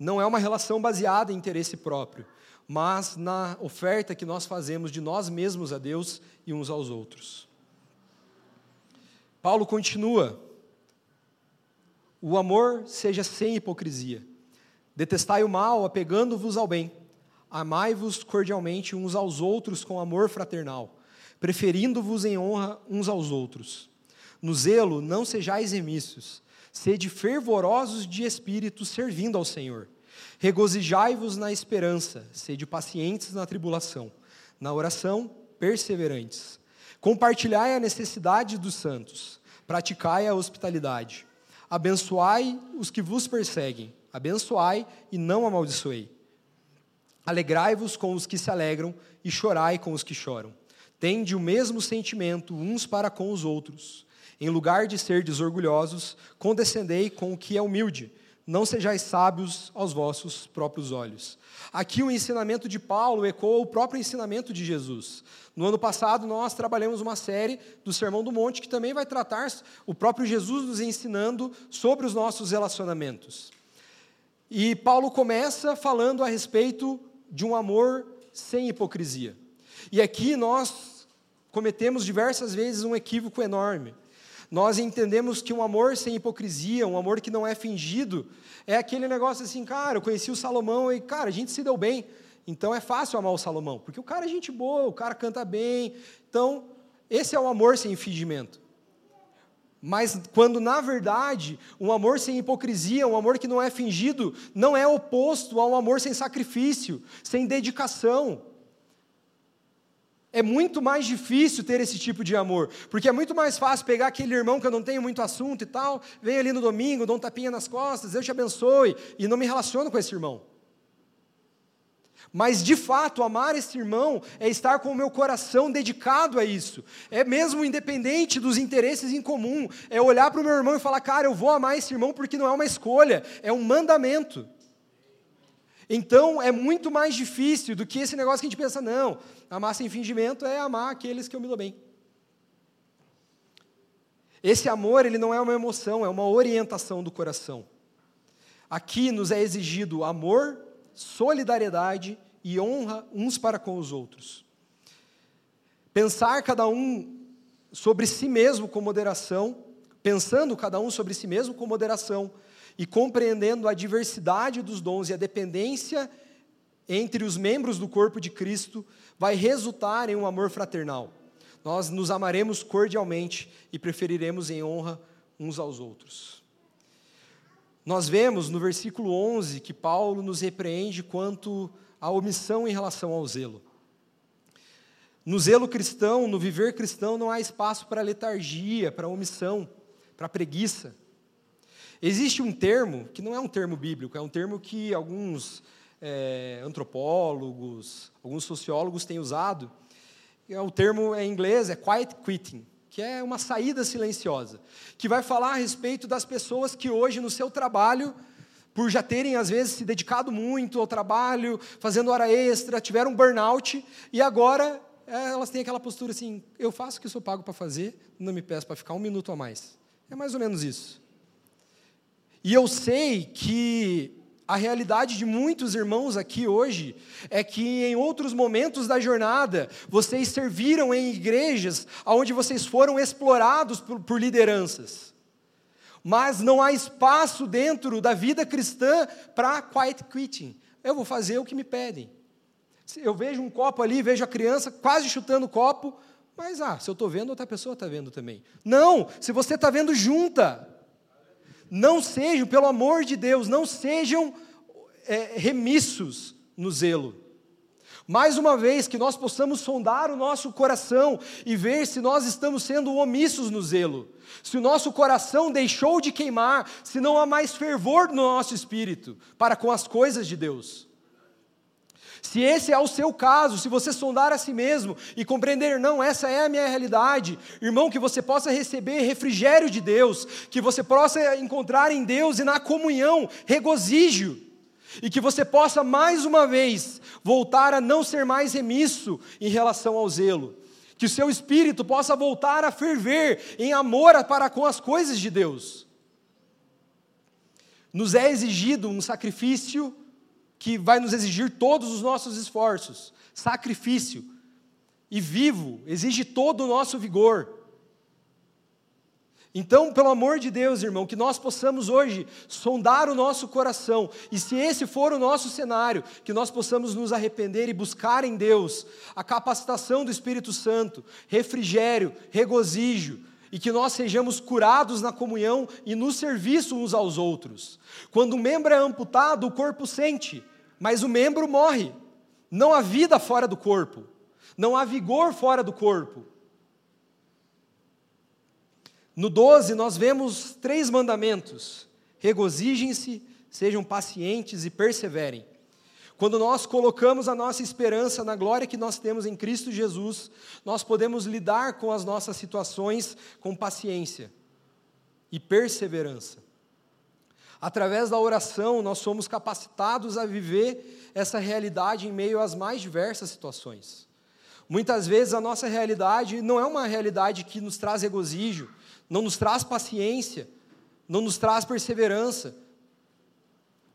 Não é uma relação baseada em interesse próprio, mas na oferta que nós fazemos de nós mesmos a Deus e uns aos outros. Paulo continua: o amor seja sem hipocrisia. Detestai o mal, apegando-vos ao bem. Amai-vos cordialmente uns aos outros com amor fraternal, preferindo-vos em honra uns aos outros. No zelo, não sejais remícios, sede fervorosos de espírito, servindo ao Senhor. Regozijai-vos na esperança, sede pacientes na tribulação, na oração, perseverantes. Compartilhai a necessidade dos santos, praticai a hospitalidade. Abençoai os que vos perseguem, abençoai e não amaldiçoei. Alegrai-vos com os que se alegram e chorai com os que choram. Tende o mesmo sentimento uns para com os outros. Em lugar de ser desorgulhosos, condescendei com o que é humilde não sejais sábios aos vossos próprios olhos. Aqui o ensinamento de Paulo ecoa o próprio ensinamento de Jesus. No ano passado, nós trabalhamos uma série do Sermão do Monte que também vai tratar o próprio Jesus nos ensinando sobre os nossos relacionamentos. E Paulo começa falando a respeito de um amor sem hipocrisia. E aqui nós cometemos diversas vezes um equívoco enorme nós entendemos que um amor sem hipocrisia, um amor que não é fingido, é aquele negócio assim, cara, eu conheci o Salomão e, cara, a gente se deu bem, então é fácil amar o Salomão, porque o cara é gente boa, o cara canta bem. Então, esse é o amor sem fingimento. Mas quando, na verdade, um amor sem hipocrisia, um amor que não é fingido, não é oposto a um amor sem sacrifício, sem dedicação. É muito mais difícil ter esse tipo de amor, porque é muito mais fácil pegar aquele irmão que eu não tenho muito assunto e tal, vem ali no domingo, dou um tapinha nas costas, Deus te abençoe, e não me relaciono com esse irmão. Mas, de fato, amar esse irmão é estar com o meu coração dedicado a isso. É mesmo independente dos interesses em comum. É olhar para o meu irmão e falar, cara, eu vou amar esse irmão porque não é uma escolha, é um mandamento. Então é muito mais difícil do que esse negócio que a gente pensa, não, amar sem fingimento é amar aqueles que eu me dou bem. Esse amor, ele não é uma emoção, é uma orientação do coração. Aqui nos é exigido amor, solidariedade e honra uns para com os outros. Pensar cada um sobre si mesmo com moderação, pensando cada um sobre si mesmo com moderação, e compreendendo a diversidade dos dons e a dependência entre os membros do corpo de Cristo, vai resultar em um amor fraternal. Nós nos amaremos cordialmente e preferiremos em honra uns aos outros. Nós vemos no versículo 11 que Paulo nos repreende quanto à omissão em relação ao zelo. No zelo cristão, no viver cristão, não há espaço para letargia, para omissão, para preguiça. Existe um termo, que não é um termo bíblico, é um termo que alguns é, antropólogos, alguns sociólogos têm usado. É, o termo em inglês é quiet quitting, que é uma saída silenciosa, que vai falar a respeito das pessoas que hoje no seu trabalho, por já terem às vezes se dedicado muito ao trabalho, fazendo hora extra, tiveram um burnout e agora é, elas têm aquela postura assim: eu faço o que sou pago para fazer, não me peço para ficar um minuto a mais. É mais ou menos isso. E eu sei que a realidade de muitos irmãos aqui hoje é que em outros momentos da jornada vocês serviram em igrejas onde vocês foram explorados por, por lideranças. Mas não há espaço dentro da vida cristã para quiet quitting. Eu vou fazer o que me pedem. Eu vejo um copo ali, vejo a criança quase chutando o copo, mas ah, se eu estou vendo, outra pessoa está vendo também. Não, se você está vendo, junta. Não sejam, pelo amor de Deus, não sejam é, remissos no zelo. Mais uma vez, que nós possamos sondar o nosso coração e ver se nós estamos sendo omissos no zelo. Se o nosso coração deixou de queimar, se não há mais fervor no nosso espírito para com as coisas de Deus. Se esse é o seu caso, se você sondar a si mesmo e compreender, não, essa é a minha realidade, irmão, que você possa receber refrigério de Deus, que você possa encontrar em Deus e na comunhão regozijo, e que você possa mais uma vez voltar a não ser mais remisso em relação ao zelo, que o seu espírito possa voltar a ferver em amor para com as coisas de Deus. nos é exigido um sacrifício que vai nos exigir todos os nossos esforços. Sacrifício. E vivo, exige todo o nosso vigor. Então, pelo amor de Deus, irmão, que nós possamos hoje sondar o nosso coração, e se esse for o nosso cenário, que nós possamos nos arrepender e buscar em Deus a capacitação do Espírito Santo, refrigério, regozijo, e que nós sejamos curados na comunhão e no serviço uns aos outros. Quando um membro é amputado, o corpo sente, mas o membro morre. Não há vida fora do corpo, não há vigor fora do corpo. No 12, nós vemos três mandamentos: regozijem-se, sejam pacientes e perseverem. Quando nós colocamos a nossa esperança na glória que nós temos em Cristo Jesus, nós podemos lidar com as nossas situações com paciência e perseverança. Através da oração, nós somos capacitados a viver essa realidade em meio às mais diversas situações. Muitas vezes a nossa realidade não é uma realidade que nos traz regozijo, não nos traz paciência, não nos traz perseverança.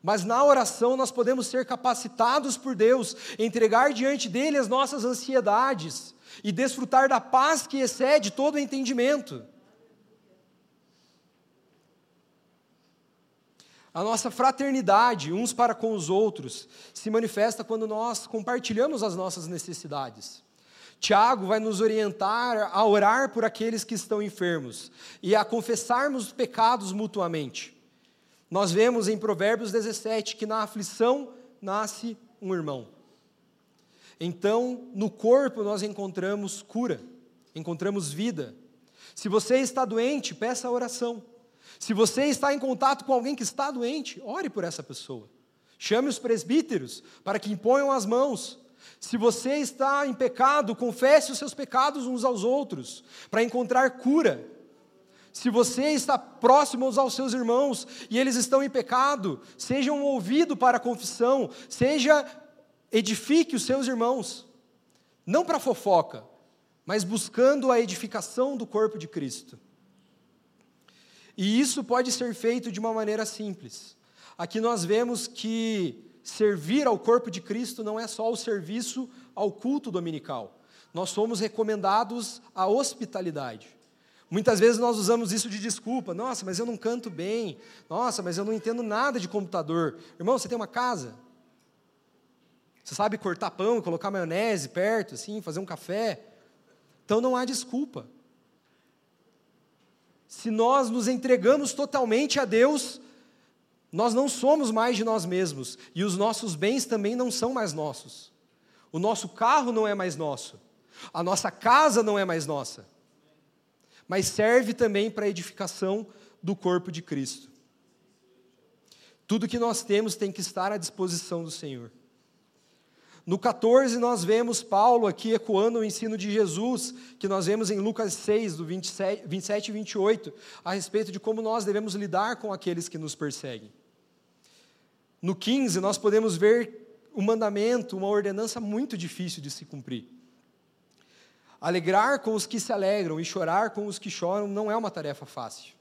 Mas na oração nós podemos ser capacitados por Deus, entregar diante dele as nossas ansiedades e desfrutar da paz que excede todo entendimento. A nossa fraternidade uns para com os outros se manifesta quando nós compartilhamos as nossas necessidades. Tiago vai nos orientar a orar por aqueles que estão enfermos e a confessarmos os pecados mutuamente. Nós vemos em Provérbios 17 que na aflição nasce um irmão. Então, no corpo nós encontramos cura, encontramos vida. Se você está doente, peça oração. Se você está em contato com alguém que está doente, ore por essa pessoa. Chame os presbíteros para que imponham as mãos. Se você está em pecado, confesse os seus pecados uns aos outros, para encontrar cura. Se você está próximo aos seus irmãos e eles estão em pecado, seja um ouvido para a confissão, seja edifique os seus irmãos, não para fofoca, mas buscando a edificação do corpo de Cristo. E isso pode ser feito de uma maneira simples. Aqui nós vemos que servir ao corpo de Cristo não é só o serviço ao culto dominical. Nós somos recomendados à hospitalidade. Muitas vezes nós usamos isso de desculpa. Nossa, mas eu não canto bem. Nossa, mas eu não entendo nada de computador. Irmão, você tem uma casa? Você sabe cortar pão, colocar maionese perto, assim, fazer um café? Então não há desculpa. Se nós nos entregamos totalmente a Deus, nós não somos mais de nós mesmos e os nossos bens também não são mais nossos. O nosso carro não é mais nosso. A nossa casa não é mais nossa. Mas serve também para a edificação do corpo de Cristo. Tudo que nós temos tem que estar à disposição do Senhor. No 14, nós vemos Paulo aqui ecoando o ensino de Jesus, que nós vemos em Lucas 6, do 27, 27 e 28, a respeito de como nós devemos lidar com aqueles que nos perseguem. No 15, nós podemos ver um mandamento, uma ordenança muito difícil de se cumprir. Alegrar com os que se alegram e chorar com os que choram não é uma tarefa fácil.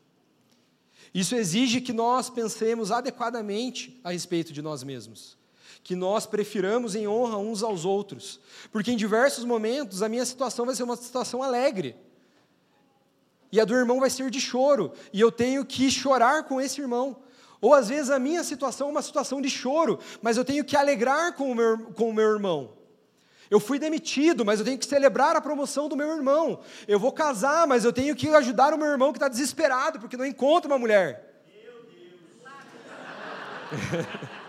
Isso exige que nós pensemos adequadamente a respeito de nós mesmos, que nós prefiramos em honra uns aos outros, porque em diversos momentos a minha situação vai ser uma situação alegre, e a do irmão vai ser de choro, e eu tenho que chorar com esse irmão, ou às vezes a minha situação é uma situação de choro, mas eu tenho que alegrar com o meu, com o meu irmão. Eu fui demitido, mas eu tenho que celebrar a promoção do meu irmão. Eu vou casar, mas eu tenho que ajudar o meu irmão que está desesperado porque não encontra uma mulher. Meu Deus!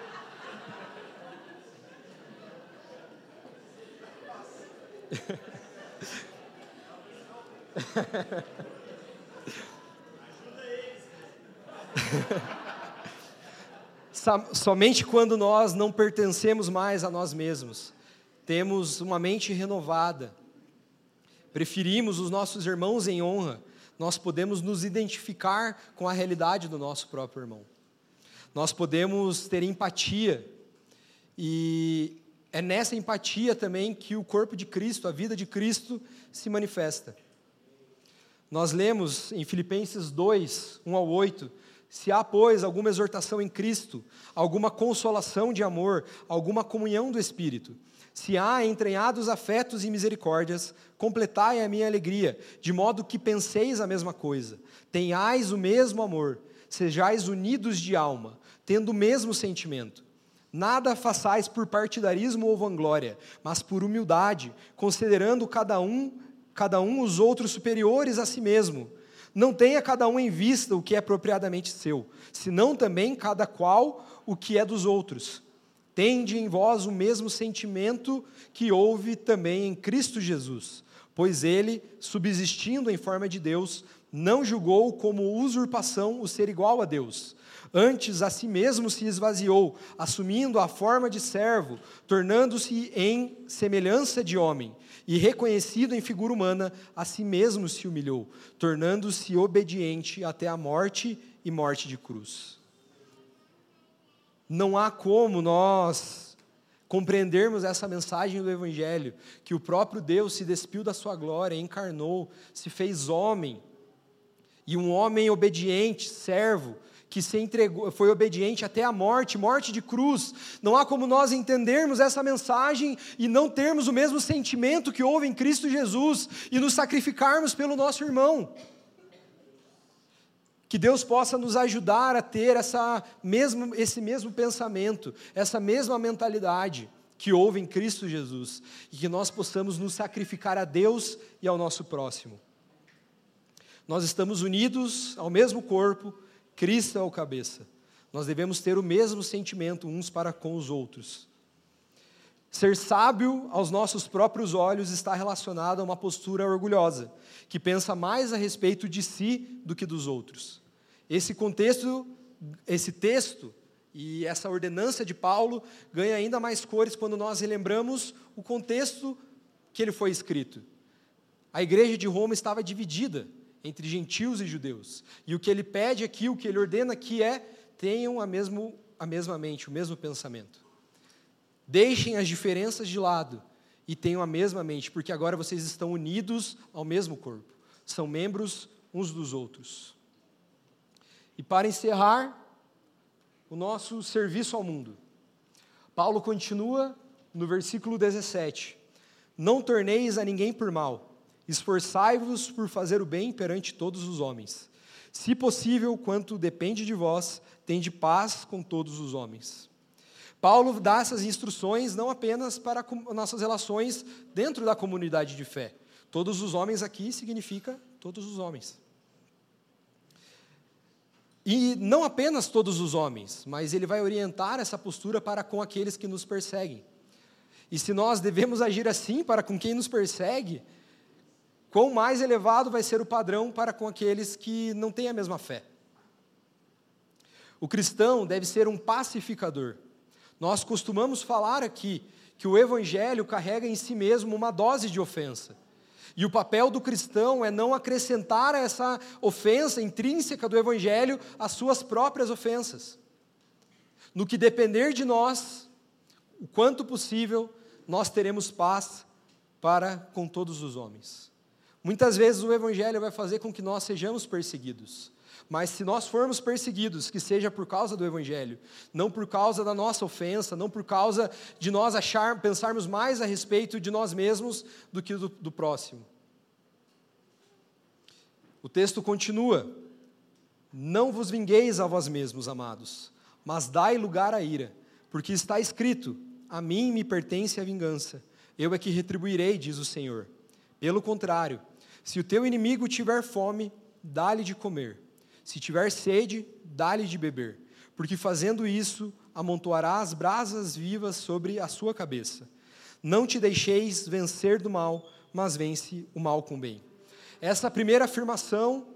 Somente quando nós não pertencemos mais a nós mesmos, temos uma mente renovada, preferimos os nossos irmãos em honra, nós podemos nos identificar com a realidade do nosso próprio irmão. Nós podemos ter empatia, e é nessa empatia também que o corpo de Cristo, a vida de Cristo, se manifesta. Nós lemos em Filipenses 2, 1 ao 8, Se há, pois, alguma exortação em Cristo, alguma consolação de amor, alguma comunhão do Espírito, se há entranhados afetos e misericórdias, completai a minha alegria, de modo que penseis a mesma coisa, tenhais o mesmo amor, sejais unidos de alma, tendo o mesmo sentimento. Nada façais por partidarismo ou vanglória, mas por humildade, considerando cada um, cada um os outros superiores a si mesmo não tenha cada um em vista o que é apropriadamente seu, senão também cada qual o que é dos outros. Tende em vós o mesmo sentimento que houve também em Cristo Jesus, pois ele, subsistindo em forma de Deus, não julgou como usurpação o ser igual a Deus. Antes a si mesmo se esvaziou, assumindo a forma de servo, tornando-se em semelhança de homem e reconhecido em figura humana, a si mesmo se humilhou, tornando-se obediente até a morte e morte de cruz. Não há como nós compreendermos essa mensagem do Evangelho, que o próprio Deus se despiu da sua glória, encarnou, se fez homem, e um homem obediente, servo, que se entregou, foi obediente até a morte, morte de cruz. Não há como nós entendermos essa mensagem e não termos o mesmo sentimento que houve em Cristo Jesus e nos sacrificarmos pelo nosso irmão. Que Deus possa nos ajudar a ter essa mesmo, esse mesmo pensamento, essa mesma mentalidade que houve em Cristo Jesus e que nós possamos nos sacrificar a Deus e ao nosso próximo. Nós estamos unidos ao mesmo corpo, Cristo é o cabeça. Nós devemos ter o mesmo sentimento uns para com os outros. Ser sábio aos nossos próprios olhos está relacionado a uma postura orgulhosa, que pensa mais a respeito de si do que dos outros. Esse contexto, esse texto e essa ordenança de Paulo ganha ainda mais cores quando nós relembramos o contexto que ele foi escrito. A igreja de Roma estava dividida entre gentios e judeus. E o que ele pede aqui, o que ele ordena aqui é: tenham a, mesmo, a mesma mente, o mesmo pensamento. Deixem as diferenças de lado e tenham a mesma mente, porque agora vocês estão unidos ao mesmo corpo, são membros uns dos outros. E para encerrar o nosso serviço ao mundo, Paulo continua no versículo 17: Não torneis a ninguém por mal Esforçai-vos por fazer o bem perante todos os homens. Se possível, quanto depende de vós, tende paz com todos os homens. Paulo dá essas instruções não apenas para nossas relações dentro da comunidade de fé. Todos os homens aqui significa todos os homens. E não apenas todos os homens, mas ele vai orientar essa postura para com aqueles que nos perseguem. E se nós devemos agir assim para com quem nos persegue, quão mais elevado vai ser o padrão para com aqueles que não têm a mesma fé. O cristão deve ser um pacificador. Nós costumamos falar aqui que o evangelho carrega em si mesmo uma dose de ofensa. E o papel do cristão é não acrescentar a essa ofensa intrínseca do evangelho as suas próprias ofensas. No que depender de nós, o quanto possível, nós teremos paz para com todos os homens. Muitas vezes o Evangelho vai fazer com que nós sejamos perseguidos. Mas se nós formos perseguidos, que seja por causa do Evangelho, não por causa da nossa ofensa, não por causa de nós achar, pensarmos mais a respeito de nós mesmos do que do, do próximo. O texto continua: Não vos vingueis a vós mesmos, amados, mas dai lugar à ira, porque está escrito: A mim me pertence a vingança, eu é que retribuirei, diz o Senhor. Pelo contrário, se o teu inimigo tiver fome, dá-lhe de comer. Se tiver sede, dá-lhe de beber. Porque fazendo isso, amontoarás brasas vivas sobre a sua cabeça. Não te deixeis vencer do mal, mas vence o mal com bem. Essa primeira afirmação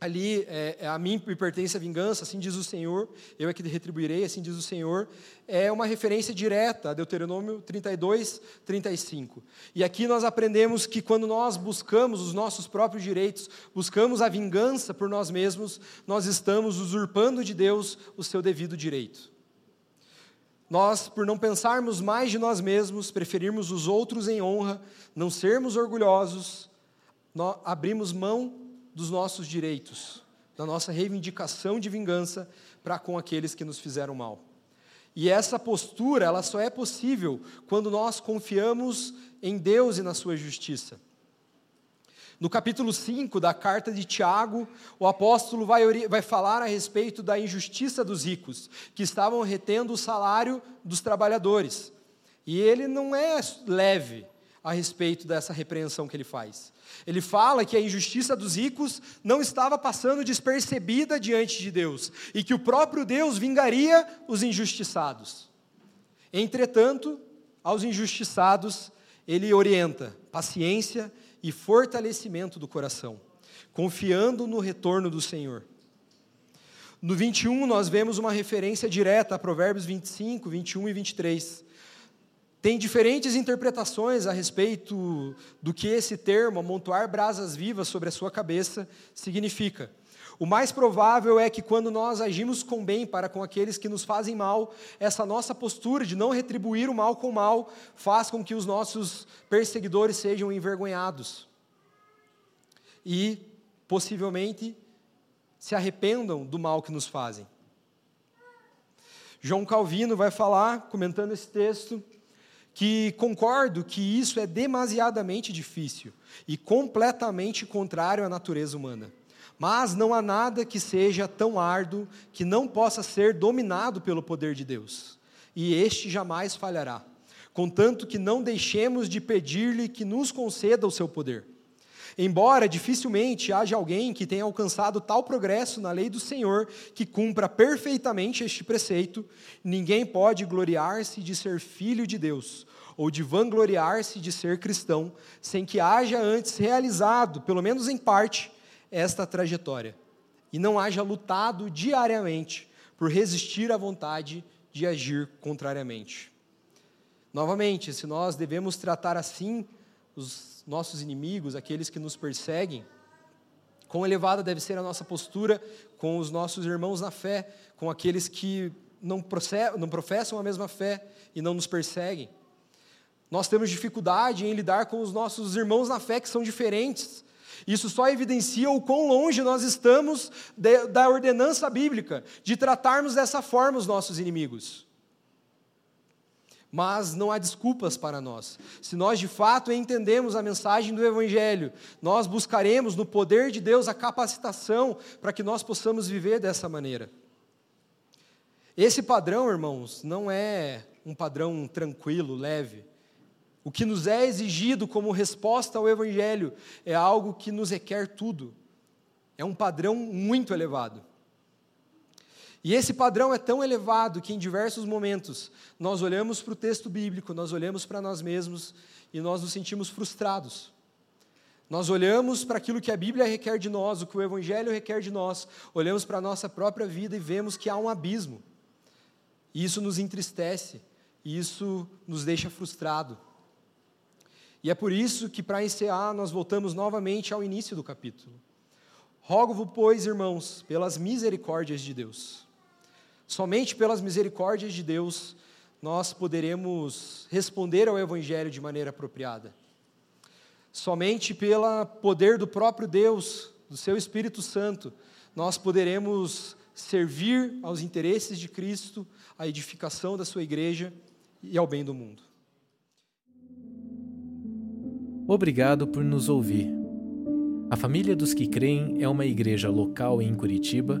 ali, é, é, a mim me pertence a vingança, assim diz o Senhor, eu é que retribuirei, assim diz o Senhor, é uma referência direta a Deuteronômio 32, 35. E aqui nós aprendemos que quando nós buscamos os nossos próprios direitos, buscamos a vingança por nós mesmos, nós estamos usurpando de Deus o seu devido direito. Nós, por não pensarmos mais de nós mesmos, preferirmos os outros em honra, não sermos orgulhosos, abrimos mão dos nossos direitos da nossa reivindicação de vingança para com aqueles que nos fizeram mal. E essa postura, ela só é possível quando nós confiamos em Deus e na sua justiça. No capítulo 5 da carta de Tiago, o apóstolo vai, vai falar a respeito da injustiça dos ricos, que estavam retendo o salário dos trabalhadores. E ele não é leve a respeito dessa repreensão que ele faz. Ele fala que a injustiça dos ricos não estava passando despercebida diante de Deus e que o próprio Deus vingaria os injustiçados. Entretanto, aos injustiçados, ele orienta paciência e fortalecimento do coração, confiando no retorno do Senhor. No 21, nós vemos uma referência direta a Provérbios 25, 21 e 23. Tem diferentes interpretações a respeito do que esse termo, amontoar brasas vivas sobre a sua cabeça, significa. O mais provável é que quando nós agimos com bem para com aqueles que nos fazem mal, essa nossa postura de não retribuir o mal com o mal faz com que os nossos perseguidores sejam envergonhados. E, possivelmente, se arrependam do mal que nos fazem. João Calvino vai falar, comentando esse texto, que concordo que isso é demasiadamente difícil e completamente contrário à natureza humana. Mas não há nada que seja tão árduo que não possa ser dominado pelo poder de Deus, e este jamais falhará, contanto que não deixemos de pedir-lhe que nos conceda o seu poder. Embora dificilmente haja alguém que tenha alcançado tal progresso na lei do Senhor que cumpra perfeitamente este preceito, ninguém pode gloriar-se de ser filho de Deus ou de vangloriar-se de ser cristão sem que haja antes realizado, pelo menos em parte, esta trajetória e não haja lutado diariamente por resistir à vontade de agir contrariamente. Novamente, se nós devemos tratar assim os nossos inimigos, aqueles que nos perseguem, quão elevada deve ser a nossa postura com os nossos irmãos na fé, com aqueles que não, não professam a mesma fé e não nos perseguem. Nós temos dificuldade em lidar com os nossos irmãos na fé que são diferentes, isso só evidencia o quão longe nós estamos de, da ordenança bíblica, de tratarmos dessa forma os nossos inimigos. Mas não há desculpas para nós. Se nós de fato entendemos a mensagem do Evangelho, nós buscaremos no poder de Deus a capacitação para que nós possamos viver dessa maneira. Esse padrão, irmãos, não é um padrão tranquilo, leve. O que nos é exigido como resposta ao Evangelho é algo que nos requer tudo. É um padrão muito elevado. E esse padrão é tão elevado que em diversos momentos nós olhamos para o texto bíblico, nós olhamos para nós mesmos e nós nos sentimos frustrados. Nós olhamos para aquilo que a Bíblia requer de nós, o que o Evangelho requer de nós, olhamos para a nossa própria vida e vemos que há um abismo. E isso nos entristece, e isso nos deixa frustrado. E é por isso que, para encerrar, nós voltamos novamente ao início do capítulo. Rogo-vos, pois, irmãos, pelas misericórdias de Deus. Somente pelas misericórdias de Deus nós poderemos responder ao Evangelho de maneira apropriada. Somente pelo poder do próprio Deus, do seu Espírito Santo, nós poderemos servir aos interesses de Cristo, à edificação da sua igreja e ao bem do mundo. Obrigado por nos ouvir. A Família dos que Creem é uma igreja local em Curitiba